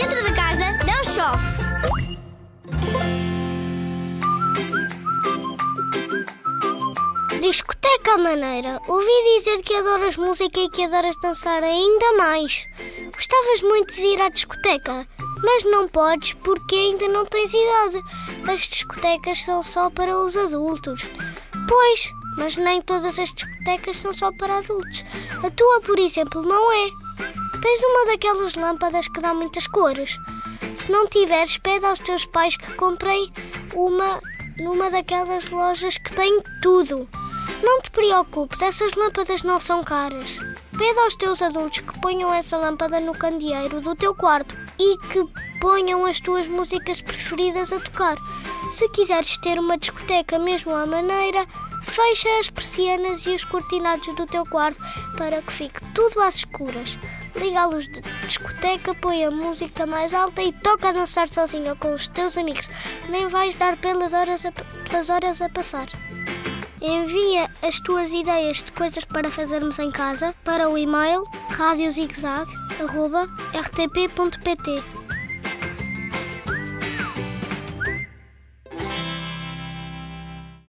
Dentro de casa não chove. Discoteca maneira. Ouvi dizer que adoras música e que adoras dançar ainda mais. Gostavas muito de ir à discoteca, mas não podes porque ainda não tens idade. As discotecas são só para os adultos. Pois, mas nem todas as discotecas são só para adultos. A tua, por exemplo, não é. Tens uma daquelas lâmpadas que dá muitas cores. Se não tiveres, pede aos teus pais que comprem uma numa daquelas lojas que tem tudo. Não te preocupes, essas lâmpadas não são caras. Pede aos teus adultos que ponham essa lâmpada no candeeiro do teu quarto e que ponham as tuas músicas preferidas a tocar. Se quiseres ter uma discoteca mesmo à maneira, fecha as persianas e os cortinados do teu quarto para que fique tudo às escuras. Liga a luz de discoteca, põe a música mais alta e toca a dançar sozinha com os teus amigos. Nem vais dar pelas horas a, pelas horas a passar. Envia as tuas ideias de coisas para fazermos em casa para o e-mail radiozigzag.rtp.pt